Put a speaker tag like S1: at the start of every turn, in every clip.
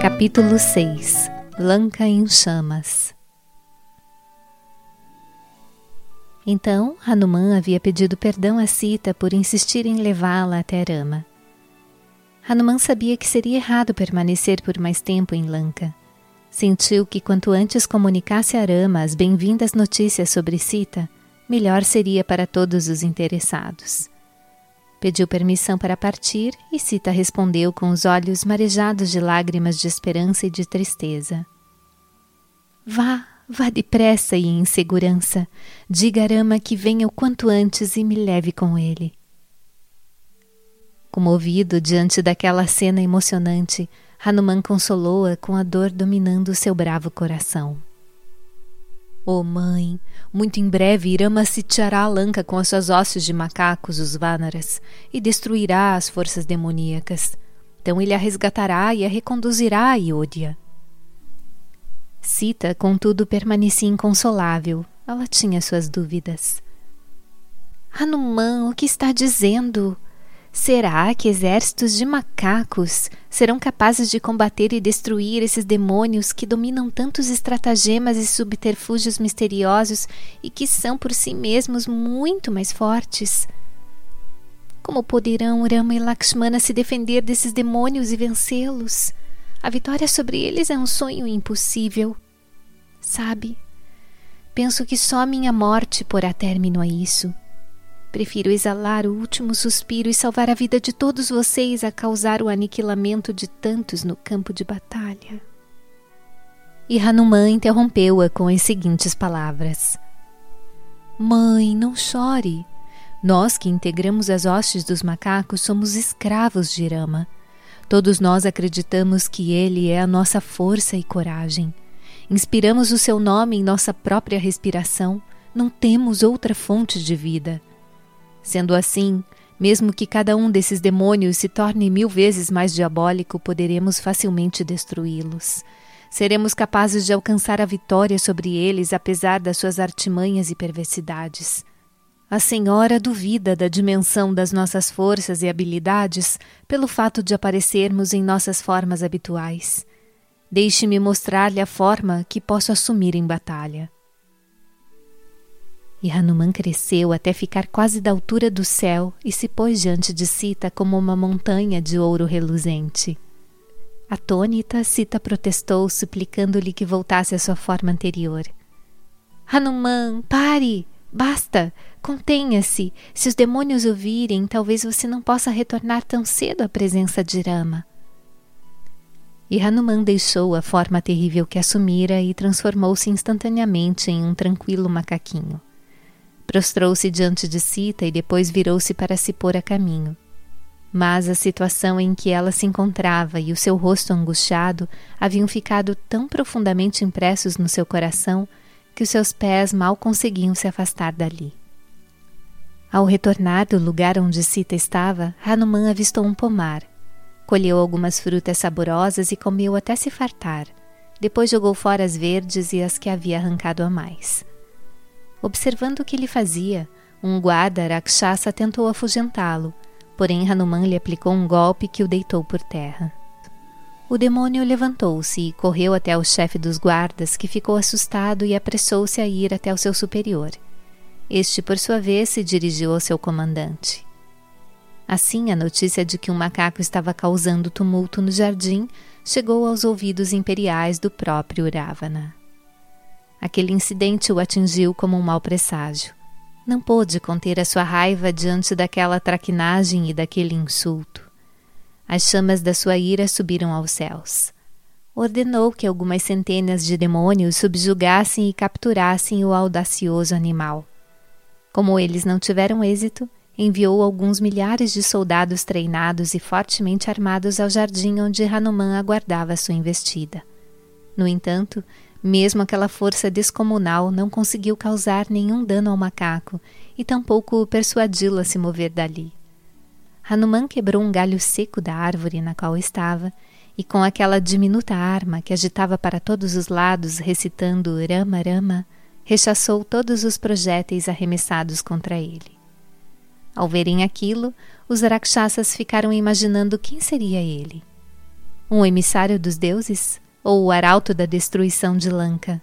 S1: Capítulo 6 Lanka em chamas Então, Hanuman havia pedido perdão a Sita por insistir em levá-la até Rama. Hanuman sabia que seria errado permanecer por mais tempo em Lanka. Sentiu que quanto antes comunicasse a Rama as bem-vindas notícias sobre Sita, melhor seria para todos os interessados. Pediu permissão para partir e Sita respondeu com os olhos marejados de lágrimas de esperança e de tristeza. Vá, vá depressa e em segurança. Diga a Rama que venha o quanto antes e me leve com ele. Comovido diante daquela cena emocionante, Hanuman consolou-a com a dor dominando seu bravo coração. Oh mãe, muito em breve Irama sitiará a Lanka com as suas hostes de macacos, os Vanaras, e destruirá as forças demoníacas. Então ele a resgatará e a reconduzirá a Iódia. Sita, contudo, permanecia inconsolável. Ela tinha suas dúvidas. Hanuman, o que está dizendo? Será que exércitos de macacos serão capazes de combater e destruir esses demônios que dominam tantos estratagemas e subterfúgios misteriosos e que são por si mesmos muito mais fortes? Como poderão Rama e Lakshmana se defender desses demônios e vencê-los? A vitória sobre eles é um sonho impossível. Sabe, penso que só minha morte porá término a isso. Prefiro exalar o último suspiro e salvar a vida de todos vocês a causar o aniquilamento de tantos no campo de batalha. E Hanuman interrompeu-a com as seguintes palavras: Mãe, não chore. Nós que integramos as hostes dos macacos somos escravos de Rama. Todos nós acreditamos que ele é a nossa força e coragem. Inspiramos o seu nome em nossa própria respiração. Não temos outra fonte de vida. Sendo assim, mesmo que cada um desses demônios se torne mil vezes mais diabólico, poderemos facilmente destruí-los. Seremos capazes de alcançar a vitória sobre eles, apesar das suas artimanhas e perversidades. A Senhora duvida da dimensão das nossas forças e habilidades pelo fato de aparecermos em nossas formas habituais. Deixe-me mostrar-lhe a forma que posso assumir em batalha. E Hanuman cresceu até ficar quase da altura do céu e se pôs diante de Sita como uma montanha de ouro reluzente. Atônita, Sita protestou, suplicando-lhe que voltasse à sua forma anterior. Hanuman, pare! Basta! Contenha-se! Se os demônios o virem, talvez você não possa retornar tão cedo à presença de Rama. E Hanuman deixou a forma terrível que assumira e transformou-se instantaneamente em um tranquilo macaquinho. Prostrou-se diante de Sita e depois virou-se para se pôr a caminho. Mas a situação em que ela se encontrava e o seu rosto angustiado haviam ficado tão profundamente impressos no seu coração que os seus pés mal conseguiam se afastar dali. Ao retornar do lugar onde Sita estava, Hanuman avistou um pomar. Colheu algumas frutas saborosas e comeu até se fartar. Depois jogou fora as verdes e as que havia arrancado a mais. Observando o que ele fazia, um guarda Rakshasa tentou afugentá-lo, porém Hanuman lhe aplicou um golpe que o deitou por terra. O demônio levantou-se e correu até o chefe dos guardas, que ficou assustado e apressou-se a ir até o seu superior. Este, por sua vez, se dirigiu ao seu comandante. Assim, a notícia de que um macaco estava causando tumulto no jardim chegou aos ouvidos imperiais do próprio Ravana. Aquele incidente o atingiu como um mau presságio. Não pôde conter a sua raiva diante daquela traquinagem e daquele insulto. As chamas da sua ira subiram aos céus. Ordenou que algumas centenas de demônios subjugassem e capturassem o audacioso animal. Como eles não tiveram êxito, enviou alguns milhares de soldados treinados e fortemente armados ao jardim onde Hanuman aguardava sua investida. No entanto, mesmo aquela força descomunal não conseguiu causar nenhum dano ao macaco e tampouco persuadi-lo a se mover dali. Hanuman quebrou um galho seco da árvore na qual estava e, com aquela diminuta arma que agitava para todos os lados, recitando Rama Rama, rechaçou todos os projéteis arremessados contra ele. Ao verem aquilo, os rakshasas ficaram imaginando quem seria ele. Um emissário dos deuses? Ou o arauto da destruição de Lanka?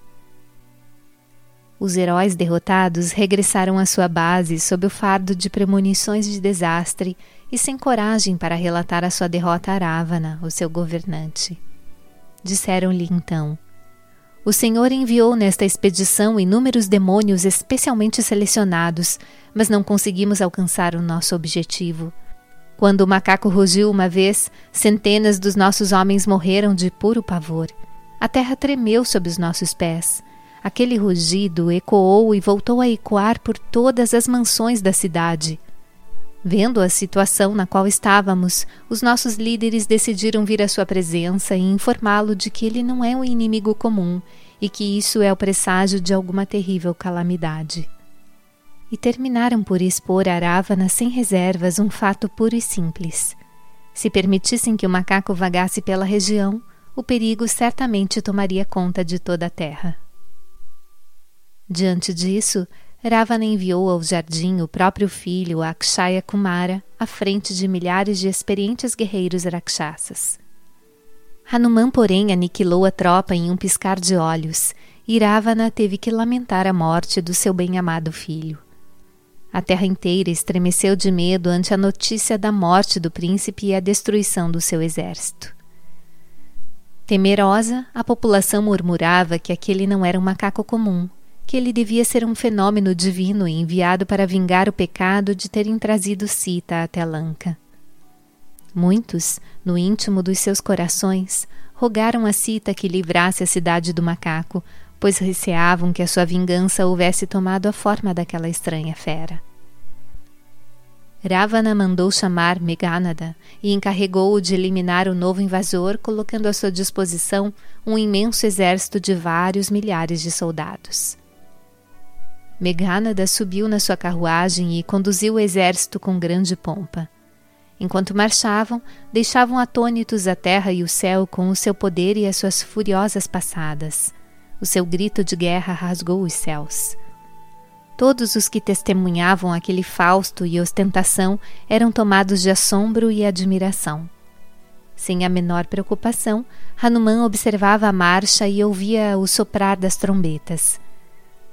S1: Os heróis derrotados regressaram à sua base sob o fardo de premonições de desastre e sem coragem para relatar a sua derrota a Ravana, o seu governante. Disseram-lhe então: O Senhor enviou nesta expedição inúmeros demônios especialmente selecionados, mas não conseguimos alcançar o nosso objetivo. Quando o macaco rugiu uma vez, centenas dos nossos homens morreram de puro pavor. A terra tremeu sob os nossos pés. Aquele rugido ecoou e voltou a ecoar por todas as mansões da cidade. Vendo a situação na qual estávamos, os nossos líderes decidiram vir à sua presença e informá-lo de que ele não é um inimigo comum e que isso é o presságio de alguma terrível calamidade. E terminaram por expor a Aravana sem reservas um fato puro e simples. Se permitissem que o macaco vagasse pela região, o perigo certamente tomaria conta de toda a terra. Diante disso, Ravana enviou ao jardim o próprio filho, Akshaya Kumara, à frente de milhares de experientes guerreiros rakshasas. Hanuman, porém, aniquilou a tropa em um piscar de olhos, e Ravana teve que lamentar a morte do seu bem-amado filho. A terra inteira estremeceu de medo ante a notícia da morte do príncipe e a destruição do seu exército. Temerosa, a população murmurava que aquele não era um macaco comum, que ele devia ser um fenômeno divino enviado para vingar o pecado de terem trazido Sita até Lanka. Muitos, no íntimo dos seus corações, rogaram a Sita que livrasse a cidade do macaco, pois receavam que a sua vingança houvesse tomado a forma daquela estranha fera. Ravana mandou chamar Meghanada e encarregou-o de eliminar o novo invasor, colocando à sua disposição um imenso exército de vários milhares de soldados. Meghanada subiu na sua carruagem e conduziu o exército com grande pompa. Enquanto marchavam, deixavam atônitos a terra e o céu com o seu poder e as suas furiosas passadas. O seu grito de guerra rasgou os céus. Todos os que testemunhavam aquele fausto e ostentação eram tomados de assombro e admiração. Sem a menor preocupação, Hanuman observava a marcha e ouvia o soprar das trombetas.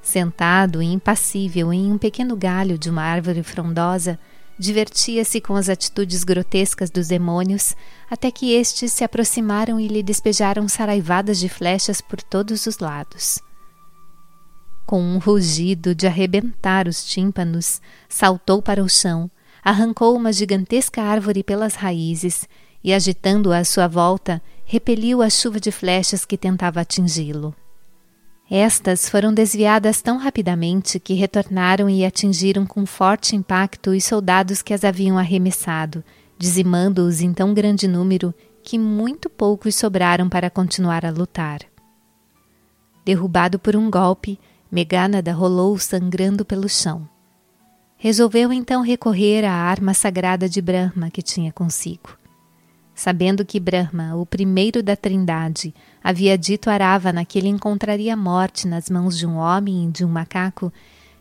S1: Sentado e impassível em um pequeno galho de uma árvore frondosa, divertia-se com as atitudes grotescas dos demônios, até que estes se aproximaram e lhe despejaram saraivadas de flechas por todos os lados. Com um rugido de arrebentar os tímpanos, saltou para o chão, arrancou uma gigantesca árvore pelas raízes e, agitando-a à sua volta, repeliu a chuva de flechas que tentava atingi-lo. Estas foram desviadas tão rapidamente que retornaram e atingiram com forte impacto os soldados que as haviam arremessado, dizimando-os em tão grande número que muito poucos sobraram para continuar a lutar. Derrubado por um golpe, Megânada rolou sangrando pelo chão. Resolveu então recorrer à arma sagrada de Brahma que tinha consigo. Sabendo que Brahma, o primeiro da Trindade, havia dito a Ravana que ele encontraria morte nas mãos de um homem e de um macaco,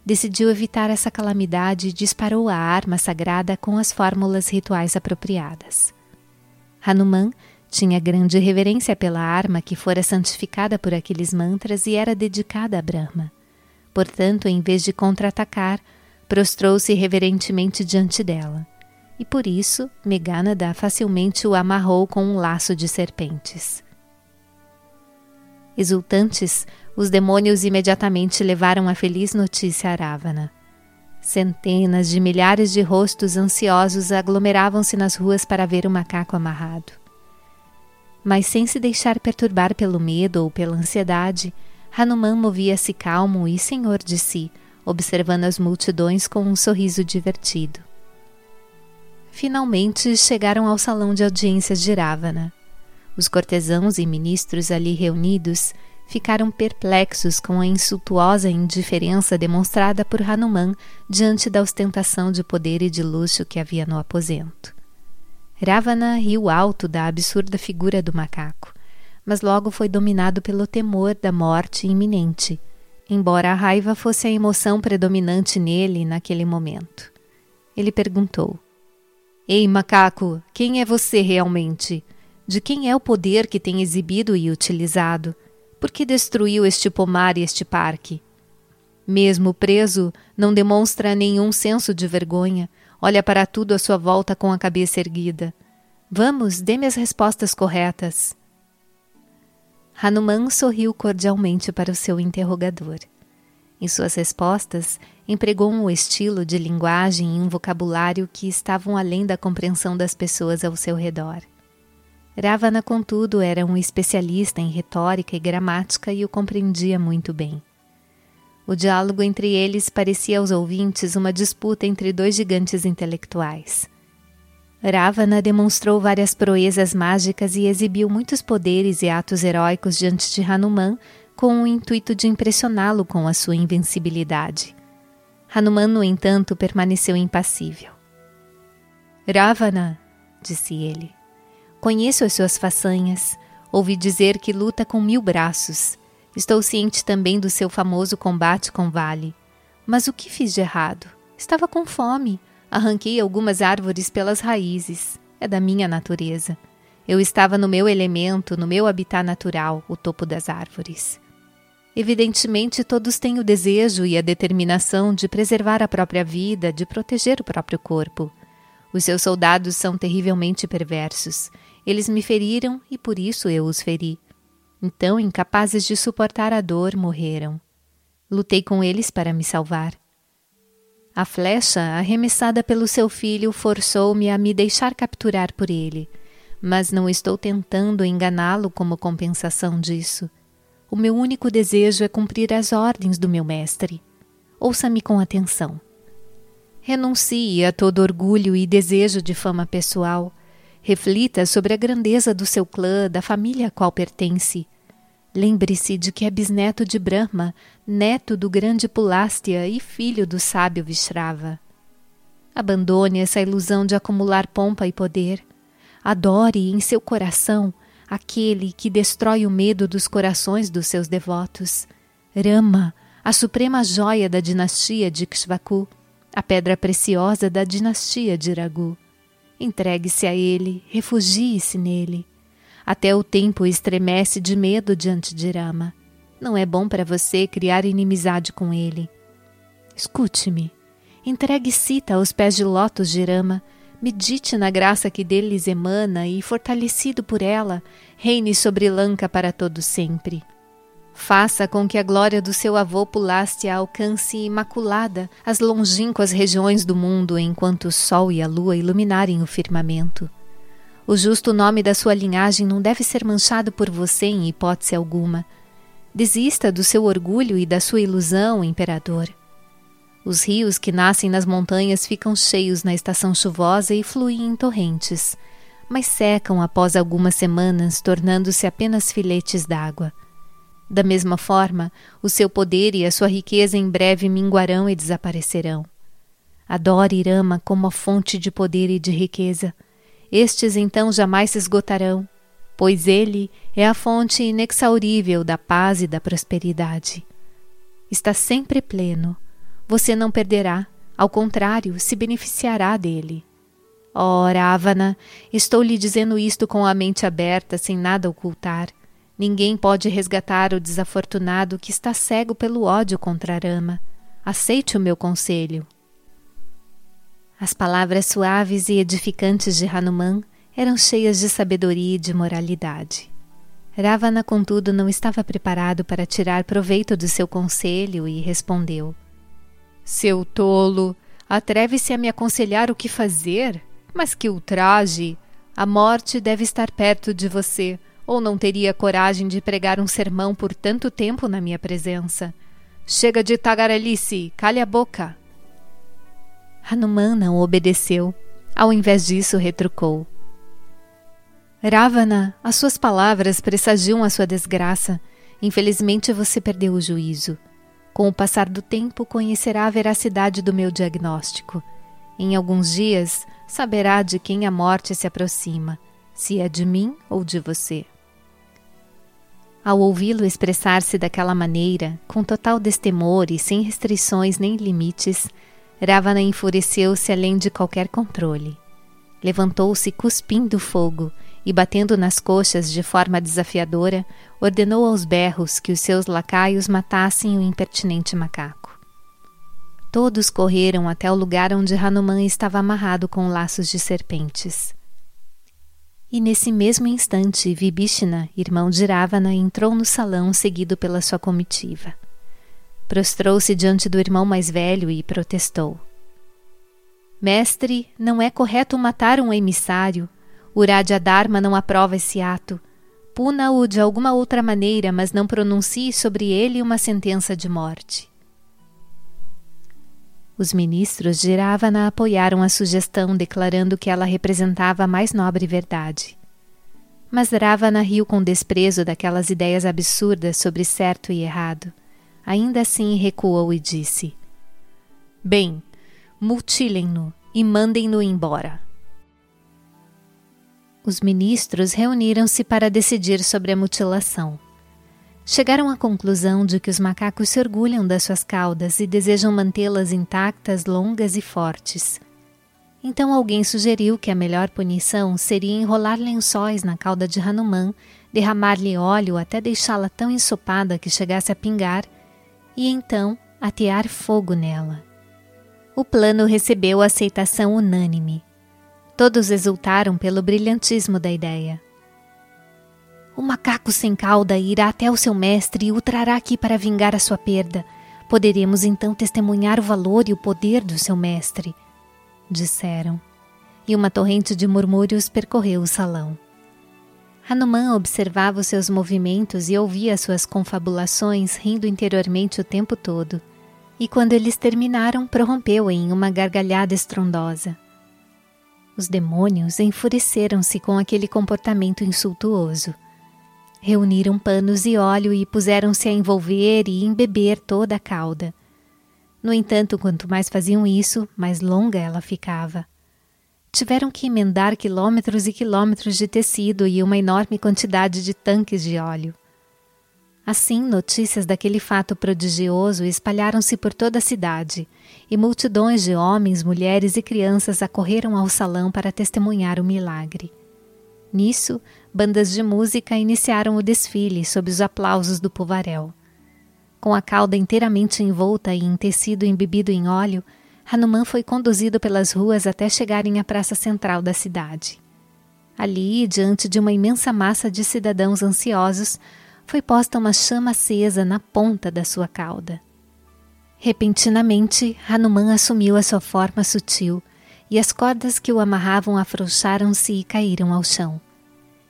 S1: decidiu evitar essa calamidade e disparou a arma sagrada com as fórmulas rituais apropriadas. Hanuman tinha grande reverência pela arma que fora santificada por aqueles mantras e era dedicada a Brahma. Portanto, em vez de contra-atacar, prostrou-se reverentemente diante dela e por isso Meghanada facilmente o amarrou com um laço de serpentes. Exultantes, os demônios imediatamente levaram a feliz notícia a Ravana. Centenas de milhares de rostos ansiosos aglomeravam-se nas ruas para ver o macaco amarrado. Mas sem se deixar perturbar pelo medo ou pela ansiedade, Hanuman movia-se calmo e senhor de si, observando as multidões com um sorriso divertido. Finalmente chegaram ao salão de audiências de Ravana. Os cortesãos e ministros ali reunidos ficaram perplexos com a insultuosa indiferença demonstrada por Hanuman diante da ostentação de poder e de luxo que havia no aposento. Ravana riu alto da absurda figura do macaco, mas logo foi dominado pelo temor da morte iminente, embora a raiva fosse a emoção predominante nele naquele momento. Ele perguntou: Ei, macaco, quem é você realmente? De quem é o poder que tem exibido e utilizado? Por que destruiu este pomar e este parque? Mesmo preso, não demonstra nenhum senso de vergonha, olha para tudo à sua volta com a cabeça erguida. Vamos, dê-me as respostas corretas. Hanuman sorriu cordialmente para o seu interrogador. Em suas respostas, empregou um estilo de linguagem e um vocabulário que estavam além da compreensão das pessoas ao seu redor. Ravana, contudo, era um especialista em retórica e gramática e o compreendia muito bem. O diálogo entre eles parecia aos ouvintes uma disputa entre dois gigantes intelectuais. Ravana demonstrou várias proezas mágicas e exibiu muitos poderes e atos heróicos diante de Hanuman com o intuito de impressioná-lo com a sua invencibilidade. Hanuman, no entanto, permaneceu impassível. Ravana, disse ele, conheço as suas façanhas. Ouvi dizer que luta com mil braços. Estou ciente também do seu famoso combate com Vale. Mas o que fiz de errado? Estava com fome. Arranquei algumas árvores pelas raízes. É da minha natureza. Eu estava no meu elemento, no meu habitat natural, o topo das árvores. Evidentemente, todos têm o desejo e a determinação de preservar a própria vida, de proteger o próprio corpo. Os seus soldados são terrivelmente perversos. Eles me feriram e por isso eu os feri. Então, incapazes de suportar a dor, morreram. Lutei com eles para me salvar. A flecha, arremessada pelo seu filho, forçou-me a me deixar capturar por ele, mas não estou tentando enganá-lo como compensação disso. O meu único desejo é cumprir as ordens do meu mestre. Ouça-me com atenção. Renuncie a todo orgulho e desejo de fama pessoal. Reflita sobre a grandeza do seu clã, da família a qual pertence. Lembre-se de que é bisneto de Brahma, neto do grande Pulástia e filho do sábio Vishrava. Abandone essa ilusão de acumular pompa e poder. Adore em seu coração aquele que destrói o medo dos corações dos seus devotos. Rama, a suprema joia da dinastia de Kshvaku, a pedra preciosa da dinastia de Ragu. Entregue-se a ele, refugie-se nele. Até o tempo estremece de medo diante de Rama. Não é bom para você criar inimizade com ele. Escute-me. Entregue Sita aos pés de lótus de Rama. Medite na graça que deles emana e, fortalecido por ela, reine sobre Lanka para todo sempre. Faça com que a glória do seu avô Pulástia alcance imaculada as longínquas regiões do mundo enquanto o sol e a lua iluminarem o firmamento. O justo nome da sua linhagem não deve ser manchado por você em hipótese alguma. Desista do seu orgulho e da sua ilusão, imperador. Os rios que nascem nas montanhas ficam cheios na estação chuvosa e fluem em torrentes, mas secam após algumas semanas, tornando-se apenas filetes d'água. Da mesma forma, o seu poder e a sua riqueza em breve minguarão e desaparecerão. Adore Irama como a fonte de poder e de riqueza estes então jamais se esgotarão, pois ele é a fonte inexaurível da paz e da prosperidade. Está sempre pleno. Você não perderá, ao contrário, se beneficiará dele. Ora, Avana, estou lhe dizendo isto com a mente aberta, sem nada ocultar. Ninguém pode resgatar o desafortunado que está cego pelo ódio contra Rama. Aceite o meu conselho. As palavras suaves e edificantes de Hanuman eram cheias de sabedoria e de moralidade. Ravana, contudo, não estava preparado para tirar proveito do seu conselho e respondeu: Seu tolo, atreve-se a me aconselhar o que fazer? Mas que ultraje! A morte deve estar perto de você, ou não teria coragem de pregar um sermão por tanto tempo na minha presença. Chega de tagarelice, cale a boca. Hanuman não obedeceu. Ao invés disso, retrucou. Ravana, as suas palavras pressagiam a sua desgraça. Infelizmente você perdeu o juízo. Com o passar do tempo, conhecerá a veracidade do meu diagnóstico. Em alguns dias, saberá de quem a morte se aproxima, se é de mim ou de você. Ao ouvi-lo expressar-se daquela maneira, com total destemor e sem restrições nem limites, Ravana enfureceu-se além de qualquer controle. Levantou-se cuspindo fogo e, batendo nas coxas de forma desafiadora, ordenou aos berros que os seus lacaios matassem o impertinente macaco. Todos correram até o lugar onde Hanuman estava amarrado com laços de serpentes. E nesse mesmo instante, Vibhishana, irmão de Ravana, entrou no salão seguido pela sua comitiva. Prostrou-se diante do irmão mais velho e protestou. Mestre, não é correto matar um emissário, Uradia Dharma não aprova esse ato. Puna-o de alguma outra maneira, mas não pronuncie sobre ele uma sentença de morte. Os ministros de Ravana apoiaram a sugestão, declarando que ela representava a mais nobre verdade. Mas Ravana riu com desprezo daquelas ideias absurdas sobre certo e errado. Ainda assim recuou e disse: Bem, mutilem-no e mandem-no embora. Os ministros reuniram-se para decidir sobre a mutilação. Chegaram à conclusão de que os macacos se orgulham das suas caudas e desejam mantê-las intactas, longas e fortes. Então alguém sugeriu que a melhor punição seria enrolar lençóis na cauda de Hanuman, derramar-lhe óleo até deixá-la tão ensopada que chegasse a pingar, e então atear fogo nela. O plano recebeu aceitação unânime. Todos exultaram pelo brilhantismo da ideia. O macaco sem cauda irá até o seu mestre e o trará aqui para vingar a sua perda. Poderemos então testemunhar o valor e o poder do seu mestre, disseram. E uma torrente de murmúrios percorreu o salão. Hanuman observava os seus movimentos e ouvia suas confabulações, rindo interiormente o tempo todo. E quando eles terminaram, prorrompeu em uma gargalhada estrondosa. Os demônios enfureceram-se com aquele comportamento insultuoso. Reuniram panos e óleo e puseram-se a envolver e embeber toda a cauda. No entanto, quanto mais faziam isso, mais longa ela ficava. Tiveram que emendar quilômetros e quilômetros de tecido e uma enorme quantidade de tanques de óleo. Assim, notícias daquele fato prodigioso espalharam-se por toda a cidade, e multidões de homens, mulheres e crianças acorreram ao salão para testemunhar o milagre. Nisso, bandas de música iniciaram o desfile sob os aplausos do povaréu. Com a cauda inteiramente envolta e em tecido embebido em óleo, Hanuman foi conduzido pelas ruas até chegarem à praça central da cidade. Ali, diante de uma imensa massa de cidadãos ansiosos, foi posta uma chama acesa na ponta da sua cauda. Repentinamente, Hanuman assumiu a sua forma sutil e as cordas que o amarravam afrouxaram-se e caíram ao chão.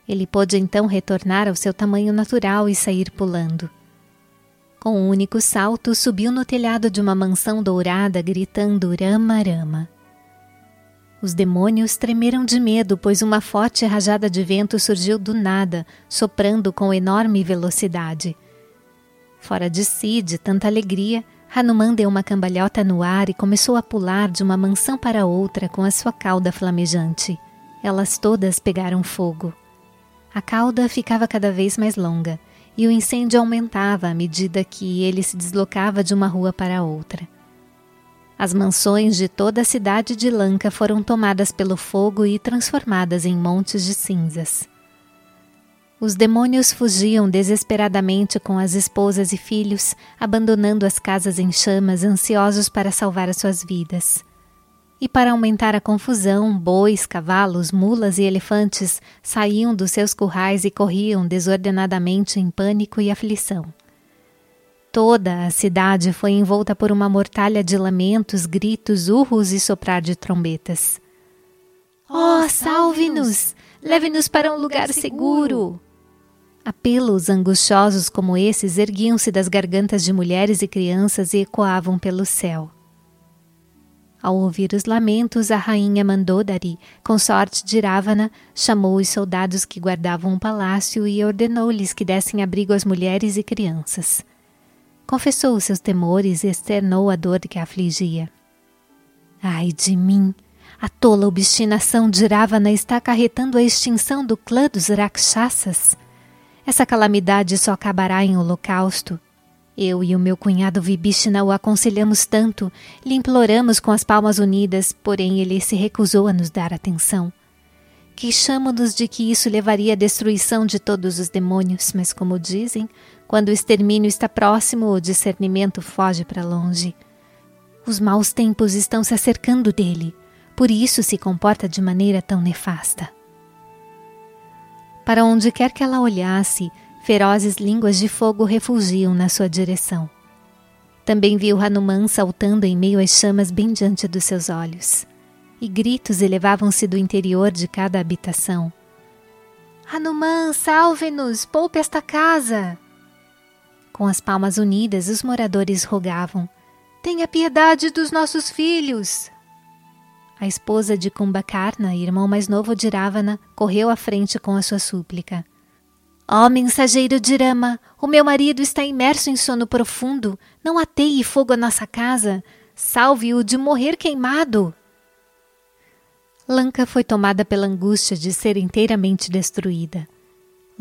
S1: Ele pôde então retornar ao seu tamanho natural e sair pulando. Com um único salto, subiu no telhado de uma mansão dourada, gritando Rama Rama. Os demônios tremeram de medo, pois uma forte rajada de vento surgiu do nada, soprando com enorme velocidade. Fora de si, de tanta alegria, Hanuman deu uma cambalhota no ar e começou a pular de uma mansão para outra com a sua cauda flamejante. Elas todas pegaram fogo. A cauda ficava cada vez mais longa e o incêndio aumentava à medida que ele se deslocava de uma rua para outra. As mansões de toda a cidade de Lanka foram tomadas pelo fogo e transformadas em montes de cinzas. Os demônios fugiam desesperadamente com as esposas e filhos, abandonando as casas em chamas, ansiosos para salvar as suas vidas. E para aumentar a confusão, bois, cavalos, mulas e elefantes saíam dos seus currais e corriam desordenadamente em pânico e aflição. Toda a cidade foi envolta por uma mortalha de lamentos, gritos, urros e soprar de trombetas. Oh, salve-nos! Leve-nos para um lugar seguro! Apelos angustiosos como esses erguiam-se das gargantas de mulheres e crianças e ecoavam pelo céu. Ao ouvir os lamentos, a rainha Mandodari, consorte de Ravana, chamou os soldados que guardavam o palácio e ordenou-lhes que dessem abrigo às mulheres e crianças confessou os seus temores e externou a dor que a afligia. Ai de mim! A tola obstinação de Ravana está acarretando a extinção do clã dos Rakshasas. Essa calamidade só acabará em holocausto. Eu e o meu cunhado Vibhishna o aconselhamos tanto, lhe imploramos com as palmas unidas, porém ele se recusou a nos dar atenção. Queixamo-nos de que isso levaria à destruição de todos os demônios, mas, como dizem, quando o extermínio está próximo, o discernimento foge para longe. Os maus tempos estão se acercando dele, por isso se comporta de maneira tão nefasta. Para onde quer que ela olhasse, ferozes línguas de fogo refugiam na sua direção. Também viu Hanuman saltando em meio às chamas bem diante dos seus olhos e gritos elevavam-se do interior de cada habitação. Hanuman, salve-nos! Poupe esta casa! Com as palmas unidas, os moradores rogavam: Tenha piedade dos nossos filhos! A esposa de Kumbhakarna, irmão mais novo de Ravana, correu à frente com a sua súplica. Ó oh, mensageiro de Rama, o meu marido está imerso em sono profundo. Não ateie fogo à nossa casa. Salve-o de morrer queimado. Lanka foi tomada pela angústia de ser inteiramente destruída.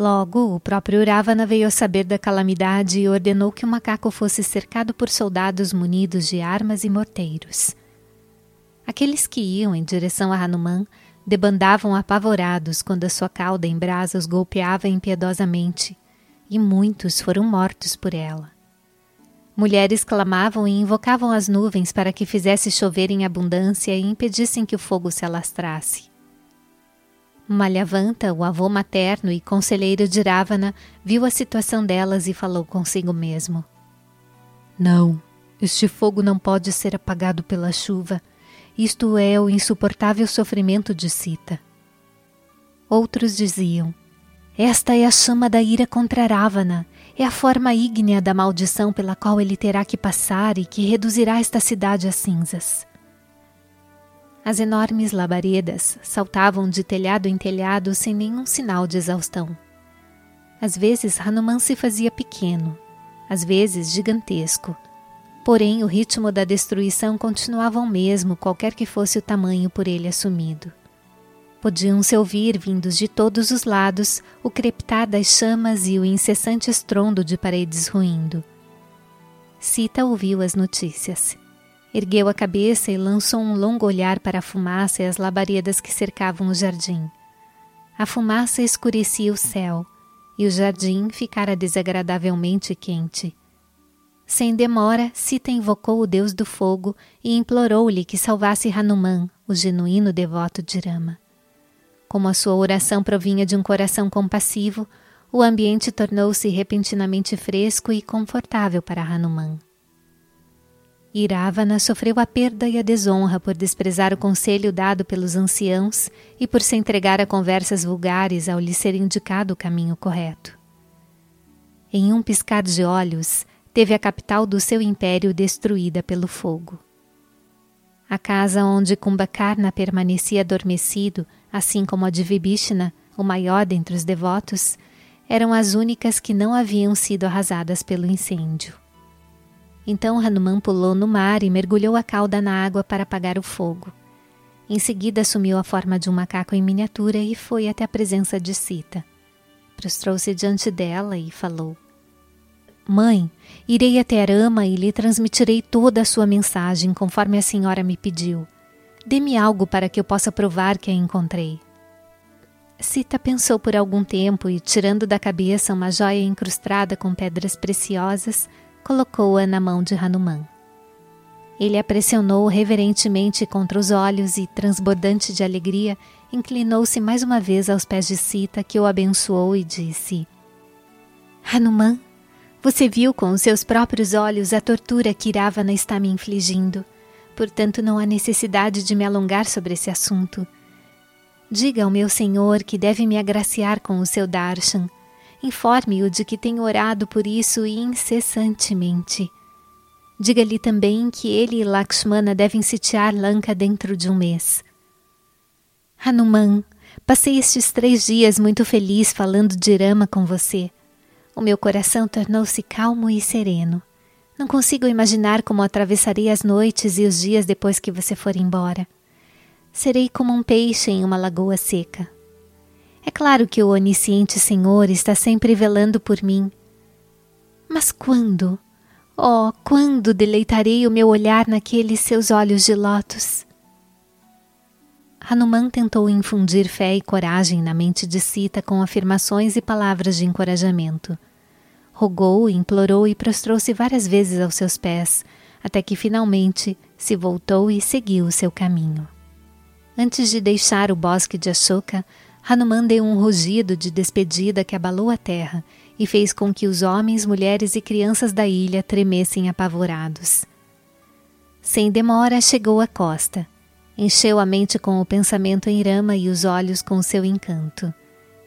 S1: Logo, o próprio Ravana veio a saber da calamidade e ordenou que o macaco fosse cercado por soldados munidos de armas e morteiros. Aqueles que iam em direção a Hanuman debandavam apavorados quando a sua cauda em brasa os golpeava impiedosamente, e muitos foram mortos por ela. Mulheres clamavam e invocavam as nuvens para que fizesse chover em abundância e impedissem que o fogo se alastrasse. Malhavanta, o avô materno e conselheiro de Ravana, viu a situação delas e falou consigo mesmo: Não, este fogo não pode ser apagado pela chuva. Isto é o insuportável sofrimento de Sita. Outros diziam: Esta é a chama da ira contra Ravana é a forma ígnea da maldição pela qual ele terá que passar e que reduzirá esta cidade a cinzas. As enormes labaredas saltavam de telhado em telhado sem nenhum sinal de exaustão. Às vezes Hanuman se fazia pequeno, às vezes gigantesco. Porém, o ritmo da destruição continuava o mesmo, qualquer que fosse o tamanho por ele assumido. Podiam-se ouvir, vindos de todos os lados, o crepitar das chamas e o incessante estrondo de paredes ruindo. Sita ouviu as notícias. Ergueu a cabeça e lançou um longo olhar para a fumaça e as labaredas que cercavam o jardim. A fumaça escurecia o céu e o jardim ficara desagradavelmente quente. Sem demora, Sita invocou o deus do fogo e implorou-lhe que salvasse Hanuman, o genuíno devoto de Rama. Como a sua oração provinha de um coração compassivo, o ambiente tornou-se repentinamente fresco e confortável para Hanuman. Iravana sofreu a perda e a desonra por desprezar o conselho dado pelos anciãos e por se entregar a conversas vulgares ao lhe ser indicado o caminho correto. Em um piscar de olhos, teve a capital do seu império destruída pelo fogo. A casa onde Kumbhakarna permanecia adormecido assim como a de Vibhishna, o maior dentre os devotos, eram as únicas que não haviam sido arrasadas pelo incêndio. Então Hanuman pulou no mar e mergulhou a cauda na água para apagar o fogo. Em seguida assumiu a forma de um macaco em miniatura e foi até a presença de Sita. Prostrou-se diante dela e falou: Mãe, irei até Arama e lhe transmitirei toda a sua mensagem conforme a senhora me pediu. Dê-me algo para que eu possa provar que a encontrei. Sita pensou por algum tempo e, tirando da cabeça uma joia incrustada com pedras preciosas, colocou-a na mão de Hanuman. Ele a pressionou reverentemente contra os olhos e, transbordante de alegria, inclinou-se mais uma vez aos pés de Sita, que o abençoou e disse: Hanuman, você viu com os seus próprios olhos a tortura que Iravana está me infligindo portanto não há necessidade de me alongar sobre esse assunto. Diga ao meu Senhor que deve me agraciar com o seu darshan. Informe-o de que tenho orado por isso incessantemente. Diga-lhe também que ele e Lakshmana devem sitiar Lanka dentro de um mês. Hanuman, passei estes três dias muito feliz falando de Rama com você. O meu coração tornou-se calmo e sereno. Não consigo imaginar como atravessarei as noites e os dias depois que você for embora. Serei como um peixe em uma lagoa seca. É claro que o onisciente Senhor está sempre velando por mim. Mas quando? Oh, quando deleitarei o meu olhar naqueles seus olhos de lótus? Hanuman tentou infundir fé e coragem na mente de Sita com afirmações e palavras de encorajamento. Rogou, implorou e prostrou-se várias vezes aos seus pés, até que finalmente se voltou e seguiu o seu caminho. Antes de deixar o bosque de Ashoka, Hanuman deu um rugido de despedida que abalou a terra e fez com que os homens, mulheres e crianças da ilha tremessem apavorados. Sem demora, chegou à costa. Encheu a mente com o pensamento em Rama e os olhos com seu encanto.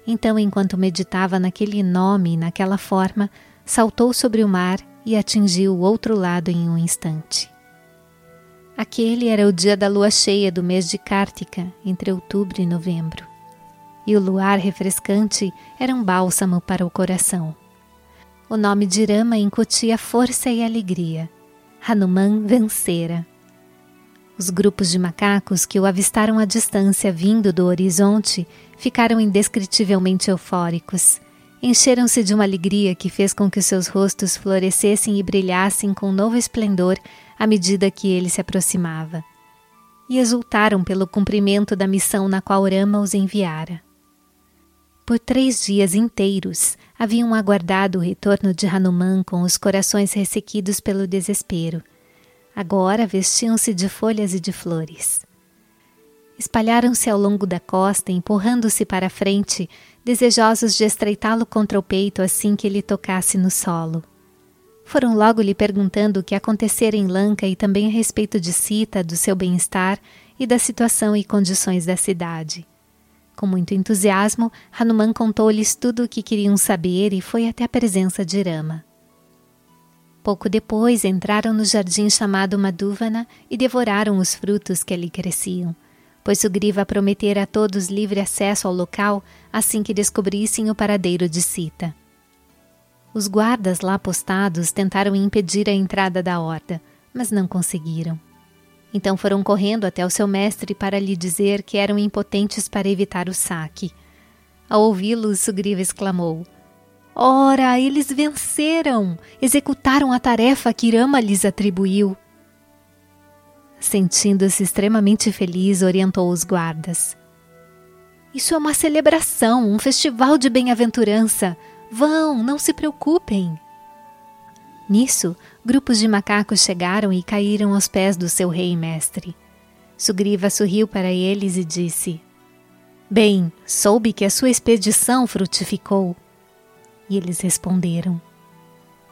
S1: Então, enquanto meditava naquele nome e naquela forma, saltou sobre o mar e atingiu o outro lado em um instante. Aquele era o dia da lua cheia do mês de Kartika, entre outubro e novembro. E o luar refrescante era um bálsamo para o coração. O nome de Rama incutia força e alegria. Hanuman vencera. Os grupos de macacos que o avistaram à distância vindo do horizonte ficaram indescritivelmente eufóricos. Encheram-se de uma alegria que fez com que seus rostos florescessem e brilhassem com novo esplendor à medida que ele se aproximava. E exultaram pelo cumprimento da missão na qual Rama os enviara. Por três dias inteiros haviam aguardado o retorno de Hanuman com os corações ressequidos pelo desespero. Agora vestiam-se de folhas e de flores. Espalharam-se ao longo da costa, empurrando-se para a frente, desejosos de estreitá-lo contra o peito assim que ele tocasse no solo. Foram logo lhe perguntando o que acontecera em Lanka e também a respeito de Sita, do seu bem-estar e da situação e condições da cidade. Com muito entusiasmo, Hanuman contou-lhes tudo o que queriam saber e foi até a presença de Rama. Pouco depois entraram no jardim chamado Madhuvana e devoraram os frutos que ali cresciam pois Sugriva prometera a todos livre acesso ao local assim que descobrissem o paradeiro de Sita. Os guardas lá postados tentaram impedir a entrada da horda, mas não conseguiram. Então foram correndo até o seu mestre para lhe dizer que eram impotentes para evitar o saque. Ao ouvi-lo, Sugriva exclamou: Ora, eles venceram! Executaram a tarefa que Rama lhes atribuiu. Sentindo-se extremamente feliz, orientou os guardas. Isso é uma celebração, um festival de bem-aventurança. Vão, não se preocupem. Nisso, grupos de macacos chegaram e caíram aos pés do seu rei mestre. Sugriva sorriu para eles e disse: Bem, soube que a sua expedição frutificou. E eles responderam: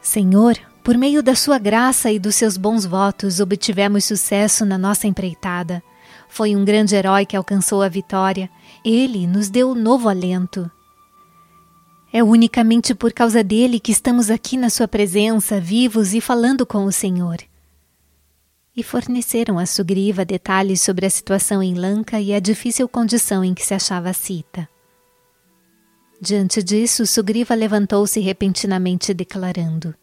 S1: Senhor, por meio da sua graça e dos seus bons votos, obtivemos sucesso na nossa empreitada. Foi um grande herói que alcançou a vitória. Ele nos deu novo alento. É unicamente por causa dele que estamos aqui na sua presença, vivos e falando com o Senhor. E forneceram a Sugriva detalhes sobre a situação em Lanka e a difícil condição em que se achava Sita. Diante disso, Sugriva levantou-se repentinamente declarando: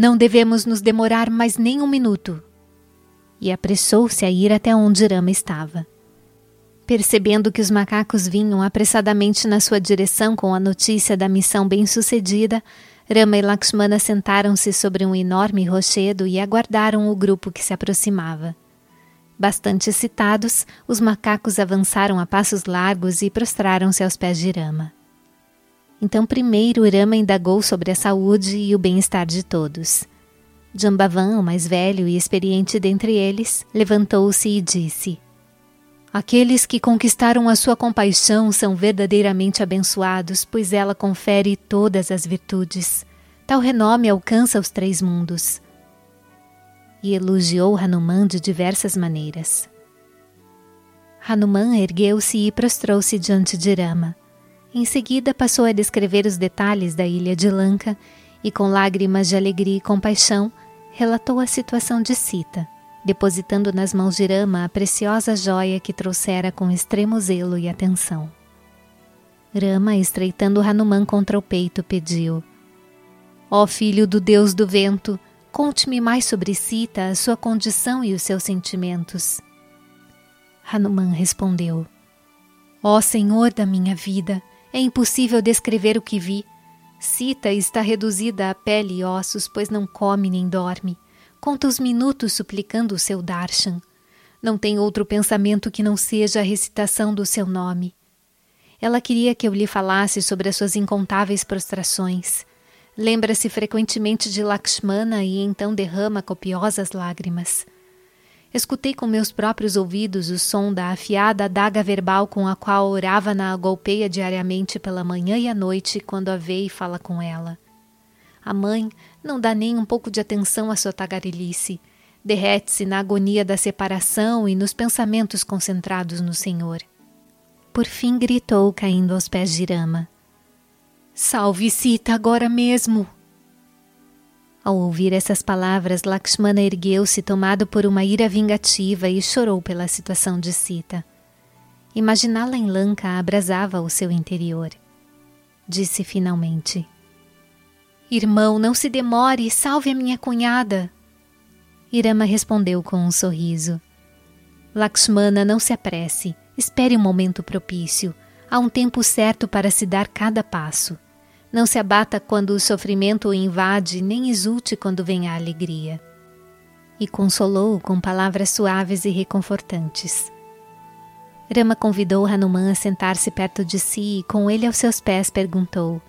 S1: não devemos nos demorar mais nem um minuto. E apressou-se a ir até onde Rama estava. Percebendo que os macacos vinham apressadamente na sua direção com a notícia da missão bem-sucedida, Rama e Lakshmana sentaram-se sobre um enorme rochedo e aguardaram o grupo que se aproximava. Bastante excitados, os macacos avançaram a passos largos e prostraram-se aos pés de Rama. Então, primeiro, Rama indagou sobre a saúde e o bem-estar de todos. Jambavan, o mais velho e experiente dentre eles, levantou-se e disse: Aqueles que conquistaram a sua compaixão são verdadeiramente abençoados, pois ela confere todas as virtudes. Tal renome alcança os três mundos. E elogiou Hanuman de diversas maneiras. Hanuman ergueu-se e prostrou-se diante de Rama. Em seguida, passou a descrever os detalhes da ilha de Lanka e, com lágrimas de alegria e compaixão, relatou a situação de Sita, depositando nas mãos de Rama a preciosa joia que trouxera com extremo zelo e atenção. Rama, estreitando Hanuman contra o peito, pediu: Ó oh, filho do deus do vento, conte-me mais sobre Sita, a sua condição e os seus sentimentos. Hanuman respondeu: Ó oh, Senhor da minha vida, é impossível descrever o que vi. Sita está reduzida a pele e ossos, pois não come nem dorme. Conta os minutos suplicando o seu darshan. Não tem outro pensamento que não seja a recitação do seu nome. Ela queria que eu lhe falasse sobre as suas incontáveis prostrações. Lembra-se frequentemente de Lakshmana e então derrama copiosas lágrimas. Escutei com meus próprios ouvidos o som da afiada adaga verbal com a qual orava na golpeia diariamente pela manhã e à noite quando a vê e fala com ela. A mãe não dá nem um pouco de atenção à sua tagarelice. Derrete-se na agonia da separação e nos pensamentos concentrados no Senhor. Por fim gritou, caindo aos pés de Rama. Salve Sita agora mesmo! Ao ouvir essas palavras, Lakshmana ergueu-se, tomado por uma ira vingativa, e chorou pela situação de Sita. Imaginá-la em Lanka abrasava o seu interior. Disse finalmente: Irmão, não se demore, salve a minha cunhada. Irama respondeu com um sorriso. Lakshmana, não se apresse. Espere um momento propício. Há um tempo certo para se dar cada passo. Não se abata quando o sofrimento o invade, nem exulte quando vem a alegria. E consolou-o com palavras suaves e reconfortantes. Rama convidou Hanuman a sentar-se perto de si e, com ele aos seus pés, perguntou: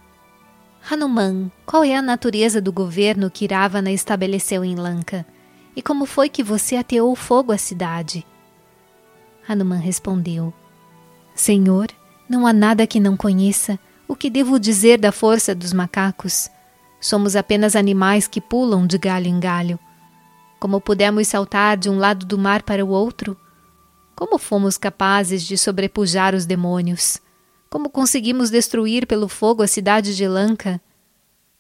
S1: Hanuman, qual é a natureza do governo que Ravana estabeleceu em Lanka? E como foi que você ateou fogo à cidade? Hanuman respondeu: Senhor, não há nada que não conheça. O que devo dizer da força dos macacos? Somos apenas animais que pulam de galho em galho. Como pudemos saltar de um lado do mar para o outro? Como fomos capazes de sobrepujar os demônios? Como conseguimos destruir pelo fogo a cidade de Lanka?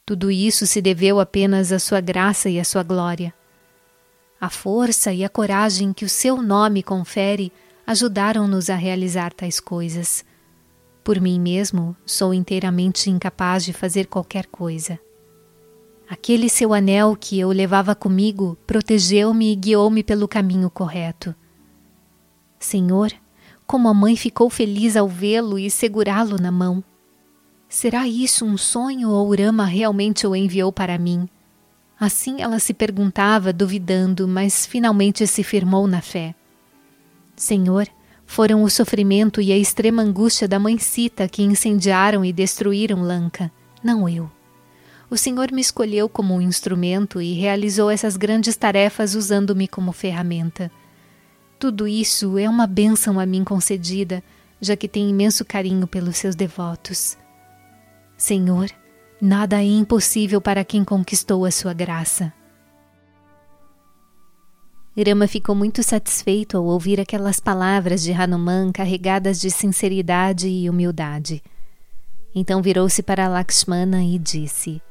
S1: Tudo isso se deveu apenas à sua graça e à sua glória. A força e a coragem que o seu nome confere ajudaram-nos a realizar tais coisas. Por mim mesmo, sou inteiramente incapaz de fazer qualquer coisa. Aquele seu anel que eu levava comigo protegeu-me e guiou-me pelo caminho correto. Senhor, como a mãe ficou feliz ao vê-lo e segurá-lo na mão. Será isso um sonho ou Rama realmente o enviou para mim? Assim ela se perguntava, duvidando, mas finalmente se firmou na fé. Senhor, foram o sofrimento e a extrema angústia da mãe Sita que incendiaram e destruíram Lanka, não eu. O Senhor me escolheu como um instrumento e realizou essas grandes tarefas usando-me como ferramenta. Tudo isso é uma bênção a mim concedida, já que tem imenso carinho pelos seus devotos. Senhor, nada é impossível para quem conquistou a sua graça. Irama ficou muito satisfeito ao ouvir aquelas palavras de Hanuman carregadas de sinceridade e humildade. Então virou-se para Lakshmana e disse: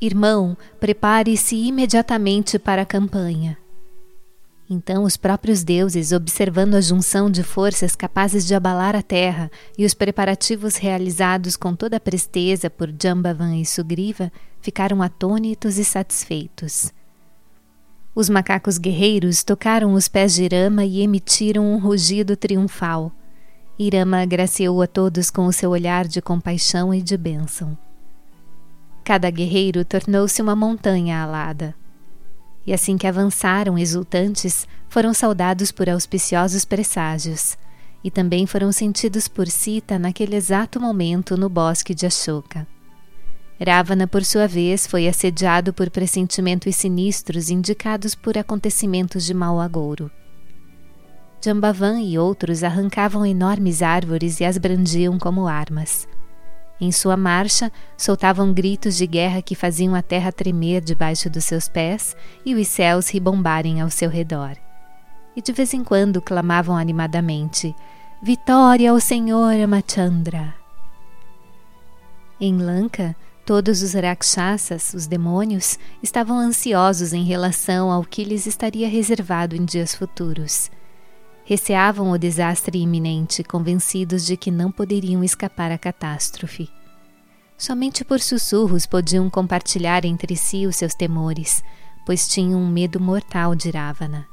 S1: Irmão, prepare-se imediatamente para a campanha. Então os próprios deuses, observando a junção de forças capazes de abalar a terra e os preparativos realizados com toda a presteza por Jambavan e Sugriva, ficaram atônitos e satisfeitos. Os macacos guerreiros tocaram os pés de Irama e emitiram um rugido triunfal. Irama agraciou a todos com o seu olhar de compaixão e de bênção. Cada guerreiro tornou-se uma montanha alada. E assim que avançaram exultantes, foram saudados por auspiciosos presságios, e também foram sentidos por Sita naquele exato momento no bosque de Ashoka. Ravana, por sua vez, foi assediado por pressentimentos sinistros indicados por acontecimentos de mau agouro. Jambavan e outros arrancavam enormes árvores e as brandiam como armas. Em sua marcha, soltavam gritos de guerra que faziam a terra tremer debaixo dos seus pés e os céus ribombarem ao seu redor. E de vez em quando clamavam animadamente: Vitória ao Senhor Amachandra! Em Lanka, Todos os Rakshasas, os demônios, estavam ansiosos em relação ao que lhes estaria reservado em dias futuros. Receavam o desastre iminente, convencidos de que não poderiam escapar à catástrofe. Somente por sussurros podiam compartilhar entre si os seus temores, pois tinham um medo mortal de Ravana.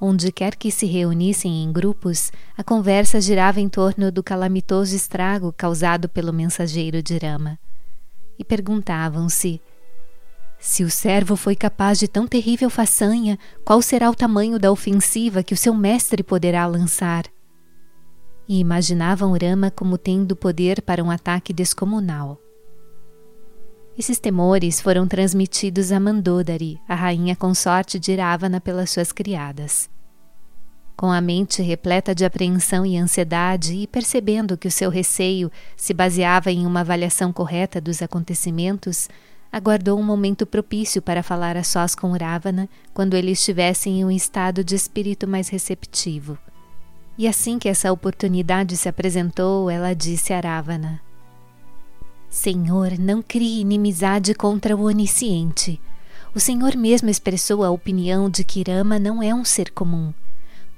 S1: Onde quer que se reunissem em grupos, a conversa girava em torno do calamitoso estrago causado pelo mensageiro de Rama. E perguntavam-se: Se o servo foi capaz de tão terrível façanha, qual será o tamanho da ofensiva que o seu mestre poderá lançar? E imaginavam Rama como tendo poder para um ataque descomunal. Esses temores foram transmitidos a Mandodari, a rainha consorte de Ravana, pelas suas criadas. Com a mente repleta de apreensão e ansiedade e percebendo que o seu receio se baseava em uma avaliação correta dos acontecimentos, aguardou um momento propício para falar a sós com Ravana quando ele estivesse em um estado de espírito mais receptivo. E assim que essa oportunidade se apresentou, ela disse a Ravana: Senhor, não crie inimizade contra o onisciente. O Senhor mesmo expressou a opinião de que Rama não é um ser comum.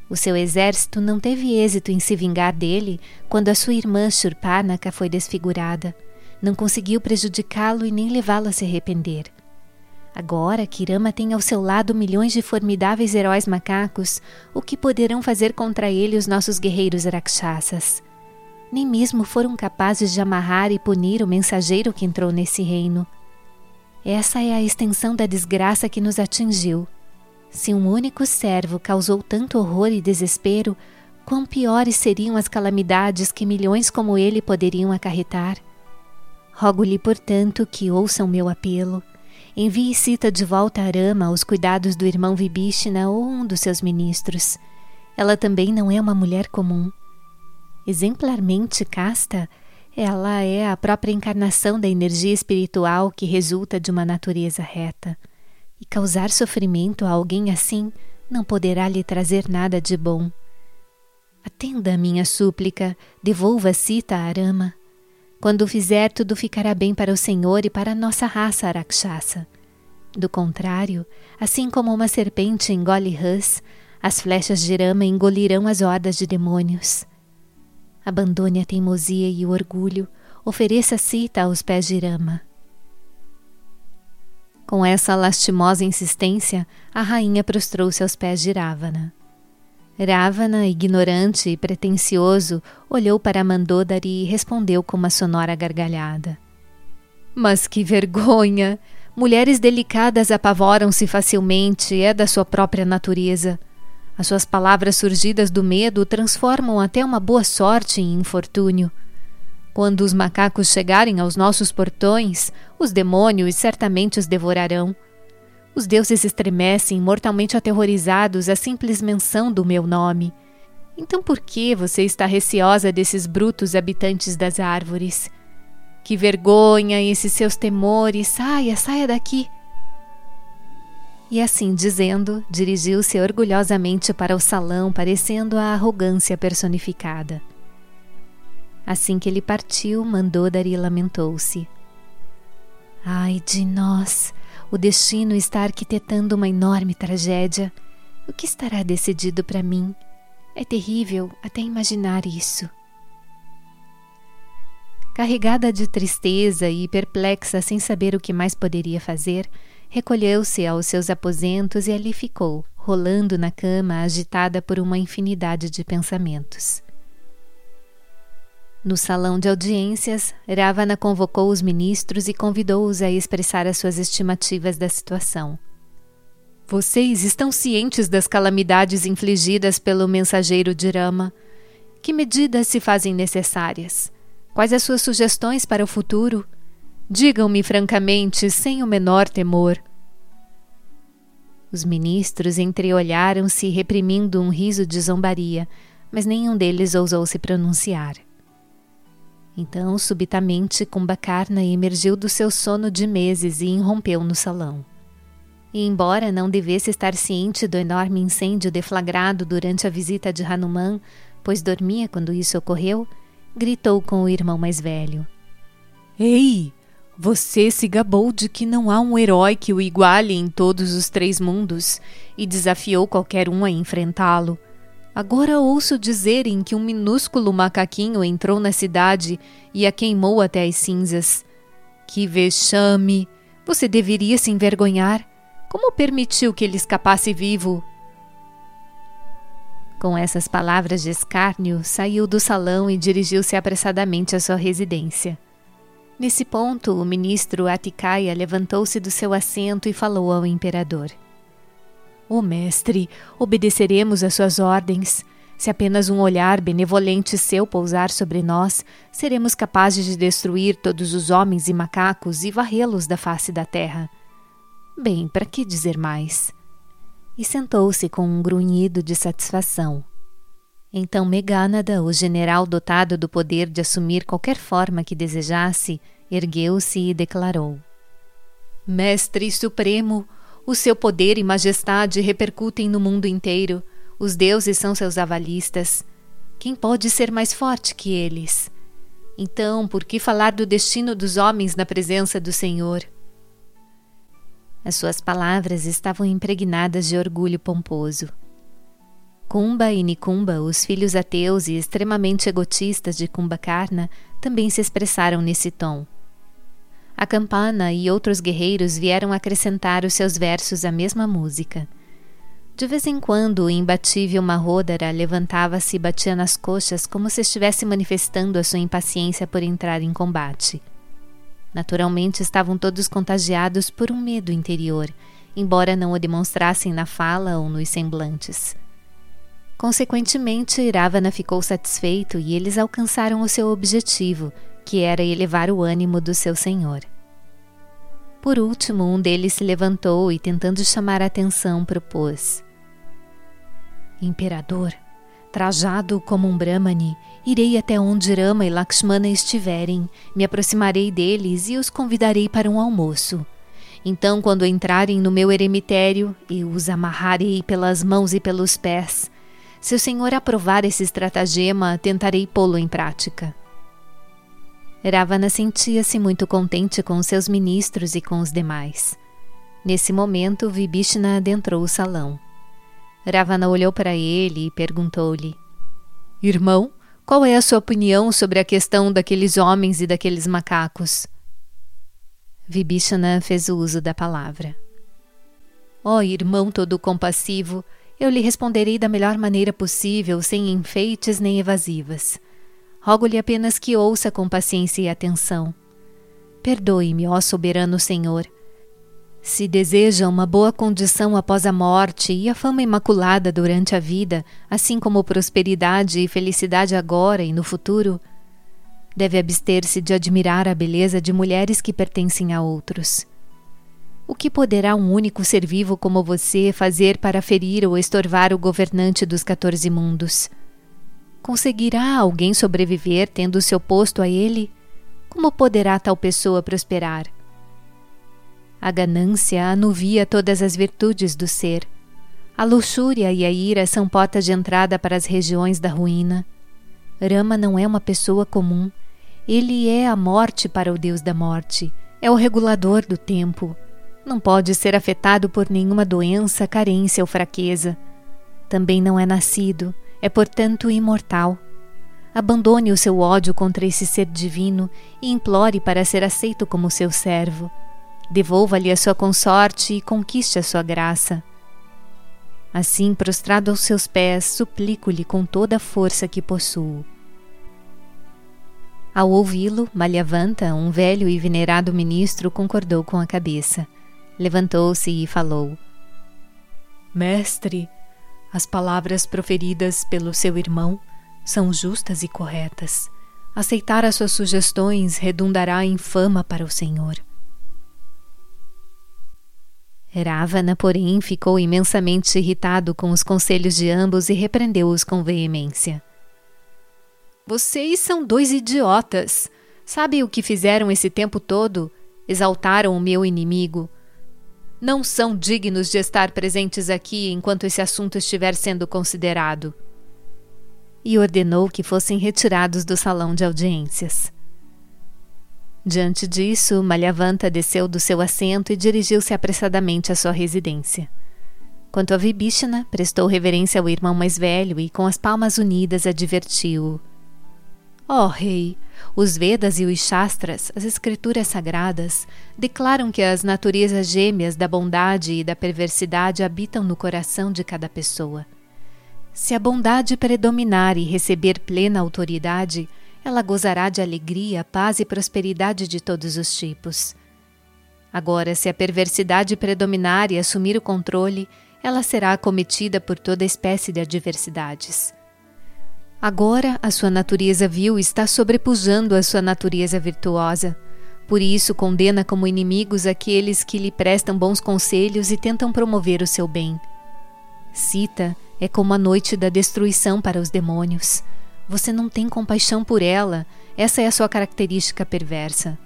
S1: O seu exército não teve êxito em se vingar dele quando a sua irmã Shurpanaka foi desfigurada. Não conseguiu prejudicá-lo e nem levá-lo a se arrepender. Agora que Rama tem ao seu lado milhões de formidáveis heróis macacos, o que poderão fazer contra ele os nossos guerreiros rakshasas? nem mesmo foram capazes de amarrar e punir o mensageiro que entrou nesse reino. Essa é a extensão da desgraça que nos atingiu. Se um único servo causou tanto horror e desespero, quão piores seriam as calamidades que milhões como ele poderiam acarretar? Rogo-lhe, portanto, que ouçam meu apelo. Envie Sita de volta a Arama aos cuidados do irmão Vibhishna ou um dos seus ministros. Ela também não é uma mulher comum exemplarmente casta, ela é a própria encarnação da energia espiritual que resulta de uma natureza reta. E causar sofrimento a alguém assim não poderá lhe trazer nada de bom. Atenda a minha súplica, devolva Sita a Arama. Quando o fizer, tudo ficará bem para o Senhor e para a nossa raça Arakshasa. Do contrário, assim como uma serpente engole rãs, as flechas de Rama engolirão as hordas de demônios. Abandone a teimosia e o orgulho, ofereça Sita aos pés de Rama. Com essa lastimosa insistência, a rainha prostrou-se aos pés de Ravana. Ravana, ignorante e pretensioso, olhou para Mandodari e respondeu com uma sonora gargalhada. Mas que vergonha! Mulheres delicadas apavoram-se facilmente, é da sua própria natureza. As suas palavras surgidas do medo transformam até uma boa sorte em infortúnio. Quando os macacos chegarem aos nossos portões, os demônios certamente os devorarão. Os deuses estremecem, mortalmente aterrorizados à simples menção do meu nome. Então por que você está receosa desses brutos habitantes das árvores? Que vergonha esses seus temores! Saia, saia daqui! E assim dizendo, dirigiu-se orgulhosamente para o salão, parecendo a arrogância personificada. Assim que ele partiu, Mandodari lamentou-se. Ai de nós! O destino está arquitetando uma enorme tragédia. O que estará decidido para mim? É terrível até imaginar isso. Carregada de tristeza e perplexa sem saber o que mais poderia fazer, recolheu-se aos seus aposentos e ali ficou, rolando na cama, agitada por uma infinidade de pensamentos. No salão de audiências, Ravana convocou os ministros e convidou-os a expressar as suas estimativas da situação. Vocês estão cientes das calamidades infligidas pelo mensageiro de Rama? Que medidas se fazem necessárias? Quais as suas sugestões para o futuro? Digam-me francamente, sem o menor temor. Os ministros entreolharam-se, reprimindo um riso de zombaria, mas nenhum deles ousou se pronunciar. Então, subitamente, Kumbakarna emergiu do seu sono de meses e irrompeu no salão. E, embora não devesse estar ciente do enorme incêndio deflagrado durante a visita de Hanuman, pois dormia quando isso ocorreu, gritou com o irmão mais velho: Ei! Você se gabou de que não há um herói que o iguale em todos os três mundos e desafiou qualquer um a enfrentá-lo. Agora ouço dizerem que um minúsculo macaquinho entrou na cidade e a queimou até as cinzas. Que vexame! Você deveria se envergonhar. Como permitiu que ele escapasse vivo? Com essas palavras de escárnio, saiu do salão e dirigiu-se apressadamente à sua residência. Nesse ponto, o ministro Atikaia levantou-se do seu assento e falou ao imperador: O oh, mestre, obedeceremos às suas ordens. Se apenas um olhar benevolente seu pousar sobre nós, seremos capazes de destruir todos os homens e macacos e varrê-los da face da terra. Bem, para que dizer mais? E sentou-se com um grunhido de satisfação. Então Megánada, o general dotado do poder de assumir qualquer forma que desejasse, ergueu-se e declarou: Mestre Supremo, o seu poder e majestade repercutem no mundo inteiro. Os deuses são seus avalistas. Quem pode ser mais forte que eles? Então, por que falar do destino dos homens na presença do Senhor? As suas palavras estavam impregnadas de orgulho pomposo. Kumba e Nikumba, os filhos ateus e extremamente egotistas de Kumbhakarna, também se expressaram nesse tom. A Campana e outros guerreiros vieram acrescentar os seus versos à mesma música. De vez em quando, o imbatível Mahodara levantava-se e batia nas coxas como se estivesse manifestando a sua impaciência por entrar em combate. Naturalmente, estavam todos contagiados por um medo interior, embora não o demonstrassem na fala ou nos semblantes. Consequentemente, Ravana ficou satisfeito e eles alcançaram o seu objetivo, que era elevar o ânimo do seu senhor. Por último, um deles se levantou e, tentando chamar a atenção, propôs: Imperador, trajado como um Brahmani, irei até onde Rama e Lakshmana estiverem, me aproximarei deles e os convidarei para um almoço. Então, quando entrarem no meu eremitério, eu os amarrarei pelas mãos e pelos pés se o senhor aprovar esse estratagema, tentarei pô-lo em prática. Ravana sentia-se muito contente com seus ministros e com os demais. Nesse momento, Vibhishna adentrou o salão. Ravana olhou para ele e perguntou-lhe: Irmão, qual é a sua opinião sobre a questão daqueles homens e daqueles macacos? Vibhishna fez o uso da palavra. Ó oh, irmão todo compassivo, eu lhe responderei da melhor maneira possível, sem enfeites nem evasivas. Rogo-lhe apenas que ouça com paciência e atenção. Perdoe-me, ó soberano Senhor. Se deseja uma boa condição após a morte e a fama imaculada durante a vida, assim como prosperidade e felicidade agora e no futuro, deve abster-se de admirar a beleza de mulheres que pertencem a outros. O que poderá um único ser vivo como você fazer para ferir ou estorvar o governante dos quatorze mundos? Conseguirá alguém sobreviver tendo seu posto a ele? Como poderá tal pessoa prosperar? A ganância anuvia todas as virtudes do ser. A luxúria e a ira são portas de entrada para as regiões da ruína. Rama não é uma pessoa comum. Ele é a morte para o Deus da morte. É o regulador do tempo não pode ser afetado por nenhuma doença, carência ou fraqueza. Também não é nascido, é portanto imortal. Abandone o seu ódio contra esse ser divino e implore para ser aceito como seu servo. Devolva-lhe a sua consorte e conquiste a sua graça. Assim, prostrado aos seus pés, suplico-lhe com toda a força que possuo. Ao ouvi-lo, Malhavanta, um velho e venerado ministro, concordou com a cabeça. Levantou-se e falou: Mestre, as palavras proferidas pelo seu irmão são justas e corretas. Aceitar as suas sugestões redundará em fama para o Senhor. Ravana, porém, ficou imensamente irritado com os conselhos de ambos e repreendeu-os com veemência. Vocês são dois idiotas. Sabem o que fizeram esse tempo todo? Exaltaram o meu inimigo não são dignos de estar presentes aqui enquanto esse assunto estiver sendo considerado. E ordenou que fossem retirados do salão de audiências. Diante disso, Malhavanta desceu do seu assento e dirigiu-se apressadamente à sua residência. Quanto a Vibhishana, prestou reverência ao irmão mais velho e, com as palmas unidas, advertiu-o. Ó oh, rei, os Vedas e os Shastras, as escrituras sagradas, declaram que as naturezas gêmeas da bondade e da perversidade habitam no coração de cada pessoa. Se a bondade predominar e receber plena autoridade, ela gozará de alegria, paz e prosperidade de todos os tipos. Agora, se a perversidade predominar e assumir o controle, ela será acometida por toda espécie de adversidades. Agora, a sua natureza vil está sobrepujando a sua natureza virtuosa. Por isso, condena como inimigos aqueles que lhe prestam bons conselhos e tentam promover o seu bem. Cita é como a noite da destruição para os demônios. Você não tem compaixão por ela, essa é a sua característica perversa.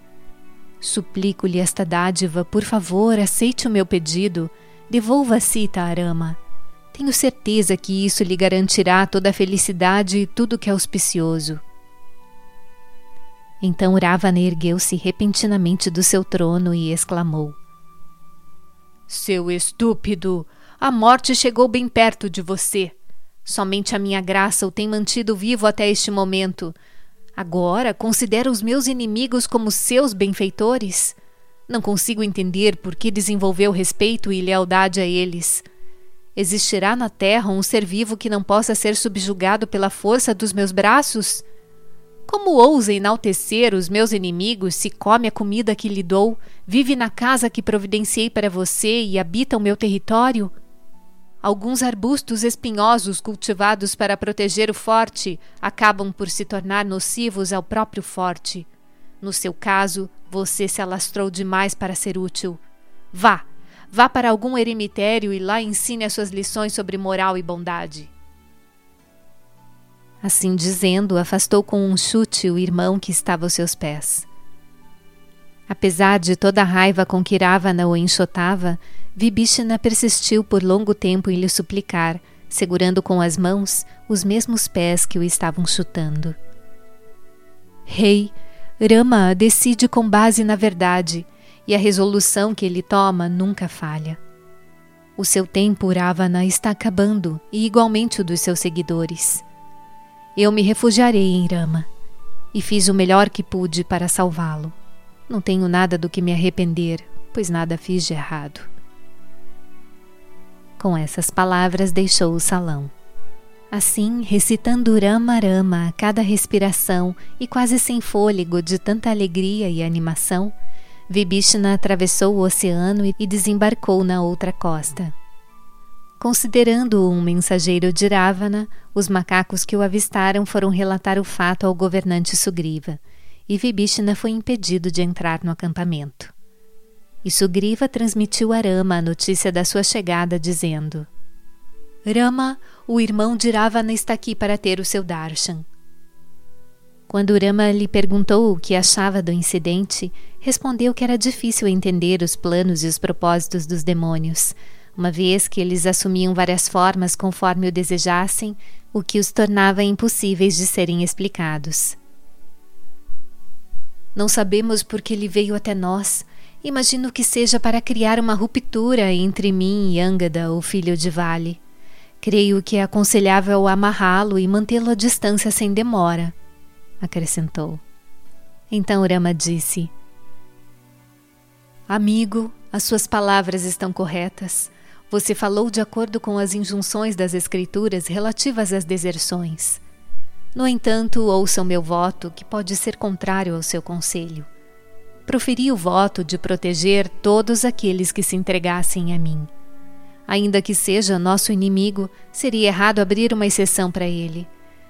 S1: Suplico-lhe esta dádiva, por favor, aceite o meu pedido, devolva a Cita a Arama. Tenho certeza que isso lhe garantirá toda a felicidade e tudo que é auspicioso. Então Ravana ergueu-se repentinamente do seu trono e exclamou: Seu estúpido! A morte chegou bem perto de você. Somente a minha graça o tem mantido vivo até este momento. Agora considera os meus inimigos como seus benfeitores? Não consigo entender por que desenvolveu respeito e lealdade a eles. Existirá na terra um ser vivo que não possa ser subjugado pela força dos meus braços? Como ousa enaltecer os meus inimigos se come a comida que lhe dou, vive na casa que providenciei para você e habita o meu território? Alguns arbustos espinhosos cultivados para proteger o forte acabam por se tornar nocivos ao próprio forte. No seu caso, você se alastrou demais para ser útil. Vá, vá para algum eremitério e lá ensine as suas lições sobre moral e bondade. Assim dizendo, afastou com um chute o irmão que estava aos seus pés. Apesar de toda a raiva com que Ravana o enxotava, Vibhishana persistiu por longo tempo em lhe suplicar, segurando com as mãos os mesmos pés que o estavam chutando. Rei, Rama decide com base na verdade, e a resolução que ele toma nunca falha. O seu tempo Ravana está acabando, e igualmente o dos seus seguidores. Eu me refugiarei em Rama, e fiz o melhor que pude para salvá-lo. Não tenho nada do que me arrepender, pois nada fiz de errado. Com essas palavras, deixou o salão. Assim, recitando Rama Rama a cada respiração e quase sem fôlego de tanta alegria e animação, Vibhishana atravessou o oceano e desembarcou na outra costa. Considerando-o um mensageiro de Ravana, os macacos que o avistaram foram relatar o fato ao governante Sugriva, e Vibhishana foi impedido de entrar no acampamento. E Sugriva transmitiu a Rama a notícia da sua chegada, dizendo: Rama, o irmão de Ravana está aqui para ter o seu darshan. Quando Rama lhe perguntou o que achava do incidente, respondeu que era difícil entender os planos e os propósitos dos demônios, uma vez que eles assumiam várias formas conforme o desejassem, o que os tornava impossíveis de serem explicados. Não sabemos por que ele veio até nós, Imagino que seja para criar uma ruptura entre mim e Angada, o filho de Vale. Creio que é aconselhável amarrá-lo e mantê-lo à distância sem demora, acrescentou. Então Rama disse: Amigo, as suas palavras estão corretas. Você falou de acordo com as injunções das Escrituras relativas às deserções. No entanto, ouça o meu voto, que pode ser contrário ao seu conselho proferi o voto de proteger todos aqueles que se entregassem a mim. Ainda que seja nosso inimigo, seria errado abrir uma exceção para ele.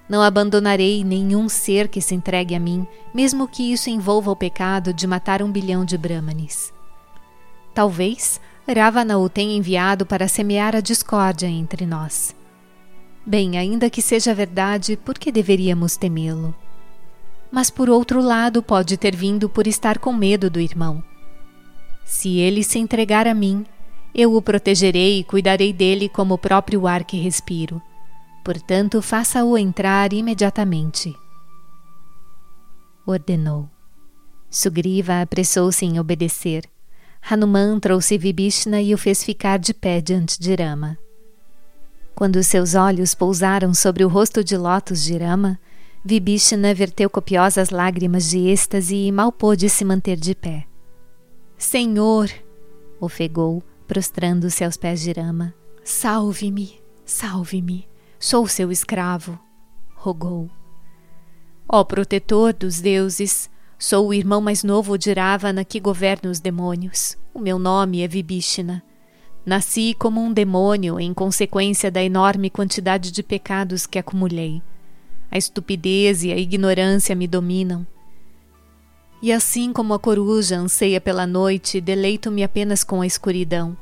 S1: Não abandonarei nenhum ser que se entregue a mim, mesmo que isso envolva o pecado de matar um bilhão de brahmanes. Talvez Ravana o tenha enviado para semear a discórdia entre nós. Bem, ainda que seja verdade, por que deveríamos temê-lo? mas por outro lado pode ter vindo por estar com medo do irmão. Se ele se entregar a mim, eu o protegerei e cuidarei dele como o próprio ar que respiro. Portanto, faça-o entrar imediatamente. Ordenou. Sugriva apressou-se em obedecer. Hanuman trouxe Vibhishna e o fez ficar de pé diante de Rama. Quando seus olhos pousaram sobre o rosto de lótus de Rama, Vibhishana verteu copiosas lágrimas de êxtase e mal pôde se manter de pé. Senhor, ofegou, prostrando-se aos pés de Rama. Salve-me, salve-me. Sou seu escravo, rogou. Ó protetor dos deuses, sou o irmão mais novo de Ravana que governa os demônios. O meu nome é Vibhishna. Nasci como um demônio em consequência da enorme quantidade de pecados que acumulei. A estupidez e a ignorância me dominam. E assim como a coruja anseia pela noite, deleito-me apenas com a escuridão.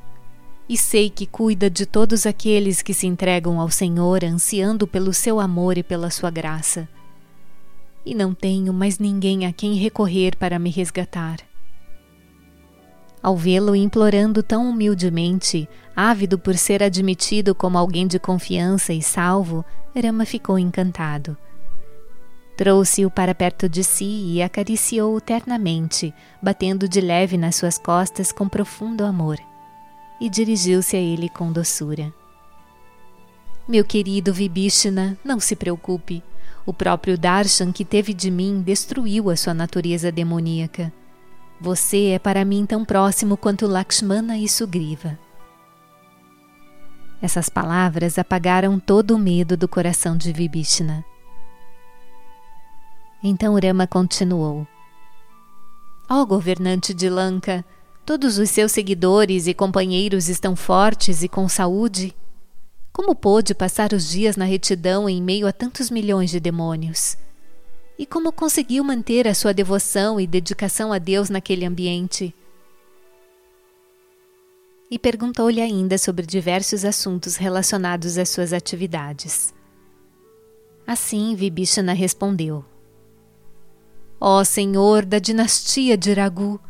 S1: E sei que cuida de todos aqueles que se entregam ao Senhor, ansiando pelo seu amor e pela sua graça. E não tenho mais ninguém a quem recorrer para me resgatar. Ao vê-lo implorando tão humildemente, ávido por ser admitido como alguém de confiança e salvo, Rama ficou encantado. Trouxe-o para perto de si e acariciou-o ternamente, batendo de leve nas suas costas com profundo amor. E dirigiu-se a ele com doçura. Meu querido Vibhishna, não se preocupe. O próprio Darshan que teve de mim destruiu a sua natureza demoníaca. Você é para mim tão próximo quanto Lakshmana e Sugriva. Essas palavras apagaram todo o medo do coração de Vibhishna. Então Rama continuou: Ó oh, governante de Lanka, todos os seus seguidores e companheiros estão fortes e com saúde. Como pôde passar os dias na retidão em meio a tantos milhões de demônios? E como conseguiu manter a sua devoção e dedicação a Deus naquele ambiente? E perguntou-lhe ainda sobre diversos assuntos relacionados às suas atividades. Assim, Vibhishana respondeu: Ó Senhor da dinastia de Ragu,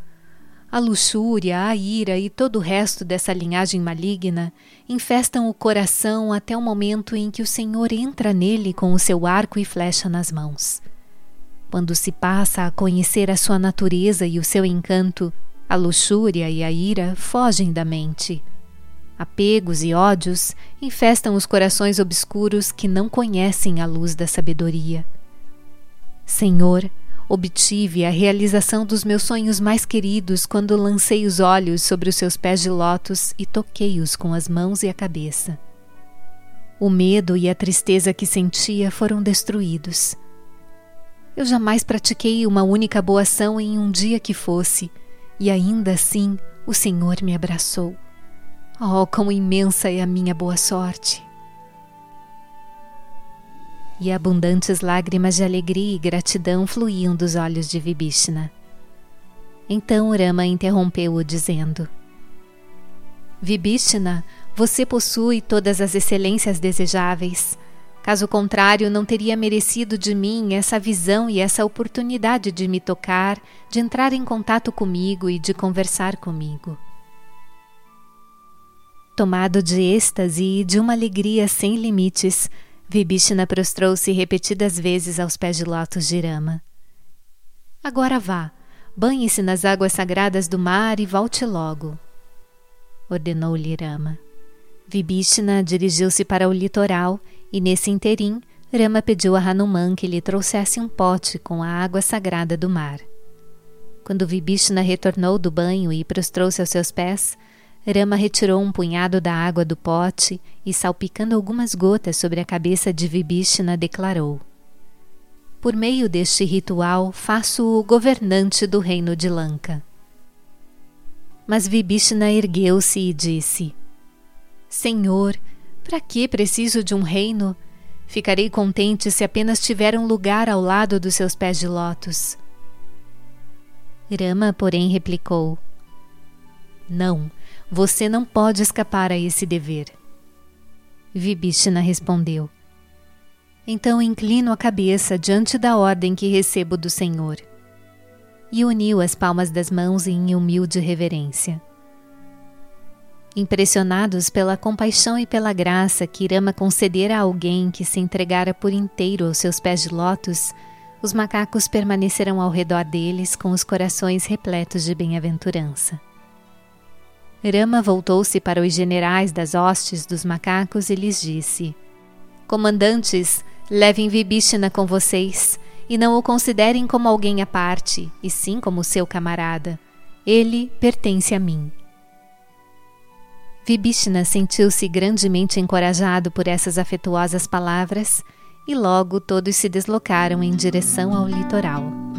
S1: a luxúria, a ira e todo o resto dessa linhagem maligna infestam o coração até o momento em que o Senhor entra nele com o seu arco e flecha nas mãos. Quando se passa a conhecer a sua natureza e o seu encanto, a luxúria e a ira fogem da mente. Apegos e ódios infestam os corações obscuros que não conhecem a luz da sabedoria. Senhor, obtive a realização dos meus sonhos mais queridos quando lancei os olhos sobre os seus pés de lótus e toquei-os com as mãos e a cabeça. O medo e a tristeza que sentia foram destruídos. Eu jamais pratiquei uma única boa ação em um dia que fosse, e ainda assim o Senhor me abraçou. Oh, quão imensa é a minha boa sorte! E abundantes lágrimas de alegria e gratidão fluíam dos olhos de Vibhishna. Então Rama interrompeu-o, dizendo: Vibhishna, você possui todas as excelências desejáveis. Caso contrário, não teria merecido de mim essa visão e essa oportunidade de me tocar, de entrar em contato comigo e de conversar comigo. Tomado de êxtase e de uma alegria sem limites, Vibhishna prostrou-se repetidas vezes aos pés de lótus de Rama. Agora vá, banhe-se nas águas sagradas do mar e volte logo, ordenou-lhe Rama. Vibhishna dirigiu-se para o litoral e nesse interim, Rama pediu a Hanuman que lhe trouxesse um pote com a água sagrada do mar. Quando Vibhishna retornou do banho e prostrou-se aos seus pés, Rama retirou um punhado da água do pote e, salpicando algumas gotas sobre a cabeça de Vibhishna, declarou: Por meio deste ritual, faço-o governante do reino de Lanka. Mas Vibhishna ergueu-se e disse: Senhor, para que preciso de um reino? Ficarei contente se apenas tiver um lugar ao lado dos seus pés de lótus. Rama, porém, replicou: Não, você não pode escapar a esse dever. Vibhishna respondeu: Então inclino a cabeça diante da ordem que recebo do Senhor. E uniu as palmas das mãos em humilde reverência. Impressionados pela compaixão e pela graça que Rama concedera a alguém que se entregara por inteiro aos seus pés de lótus, os macacos permaneceram ao redor deles com os corações repletos de bem-aventurança. Rama voltou-se para os generais das hostes dos macacos e lhes disse: Comandantes, levem Vibhishna com vocês e não o considerem como alguém à parte, e sim como seu camarada. Ele pertence a mim. Vibhishna sentiu-se grandemente encorajado por essas afetuosas palavras e logo todos se deslocaram em direção ao litoral.